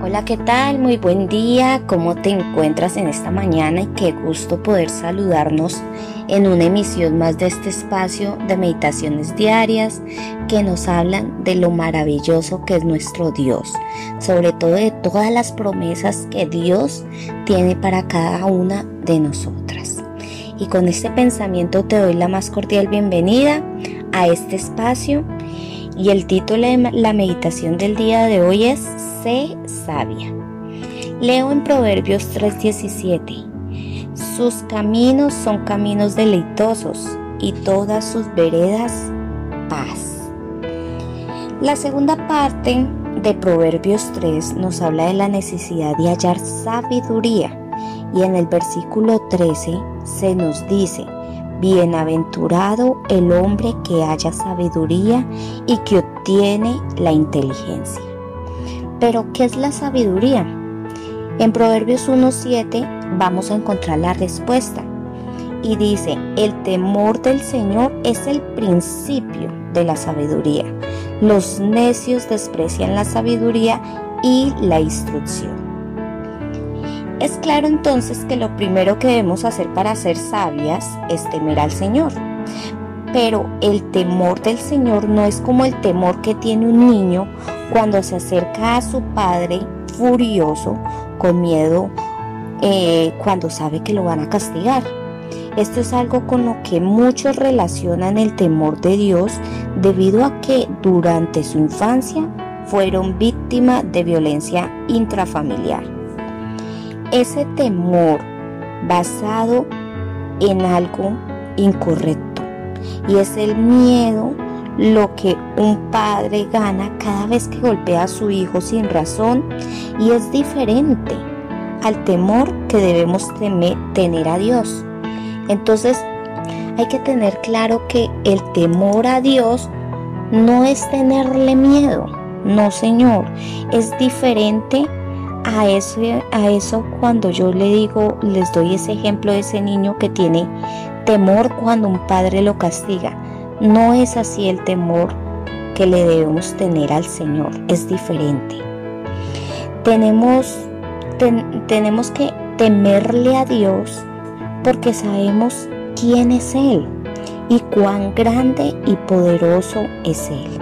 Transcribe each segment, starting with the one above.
Hola, ¿qué tal? Muy buen día. ¿Cómo te encuentras en esta mañana? Y qué gusto poder saludarnos en una emisión más de este espacio de meditaciones diarias que nos hablan de lo maravilloso que es nuestro Dios, sobre todo de todas las promesas que Dios tiene para cada una de nosotras. Y con este pensamiento te doy la más cordial bienvenida a este espacio y el título de la meditación del día de hoy es Sé sabia. Leo en Proverbios 3:17. Sus caminos son caminos deleitosos y todas sus veredas paz. La segunda parte de Proverbios 3 nos habla de la necesidad de hallar sabiduría y en el versículo 13 se nos dice, Bienaventurado el hombre que haya sabiduría y que obtiene la inteligencia. Pero, ¿qué es la sabiduría? En Proverbios 1.7 vamos a encontrar la respuesta. Y dice, el temor del Señor es el principio de la sabiduría. Los necios desprecian la sabiduría y la instrucción. Es claro entonces que lo primero que debemos hacer para ser sabias es temer al Señor. Pero el temor del Señor no es como el temor que tiene un niño cuando se acerca a su padre furioso, con miedo, eh, cuando sabe que lo van a castigar. Esto es algo con lo que muchos relacionan el temor de Dios debido a que durante su infancia fueron víctimas de violencia intrafamiliar ese temor basado en algo incorrecto. Y es el miedo lo que un padre gana cada vez que golpea a su hijo sin razón y es diferente al temor que debemos tener a Dios. Entonces hay que tener claro que el temor a Dios no es tenerle miedo, no Señor, es diferente a eso, a eso cuando yo le digo, les doy ese ejemplo de ese niño que tiene temor cuando un padre lo castiga. No es así el temor que le debemos tener al Señor, es diferente. Tenemos, tenemos que temerle a Dios porque sabemos quién es Él y cuán grande y poderoso es Él.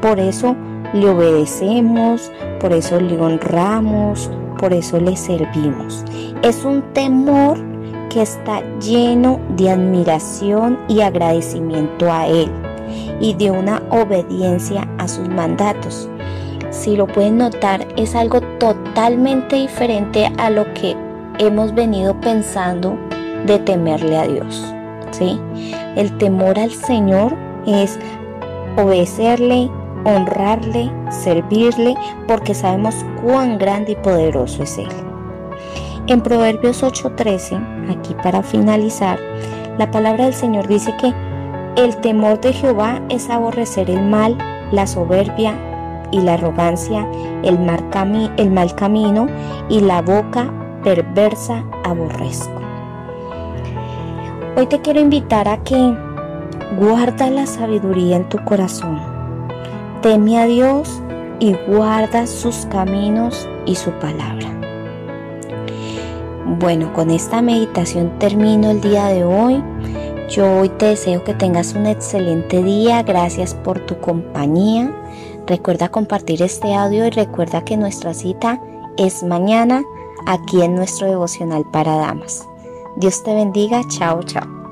Por eso le obedecemos, por eso le honramos, por eso le servimos. Es un temor que está lleno de admiración y agradecimiento a Él y de una obediencia a sus mandatos. Si lo pueden notar, es algo totalmente diferente a lo que hemos venido pensando de temerle a Dios. ¿sí? El temor al Señor es obedecerle, honrarle, servirle, porque sabemos cuán grande y poderoso es Él. En Proverbios 8:13, aquí para finalizar, la palabra del Señor dice que el temor de Jehová es aborrecer el mal, la soberbia y la arrogancia, el mal, camino y la boca perversa aborrezco. Hoy te quiero invitar a que guarda la sabiduría en tu corazón Teme a Dios y guarda sus caminos y su palabra. Bueno, con esta meditación termino el día de hoy. Yo hoy te deseo que tengas un excelente día. Gracias por tu compañía. Recuerda compartir este audio y recuerda que nuestra cita es mañana aquí en nuestro devocional para damas. Dios te bendiga. Chao, chao.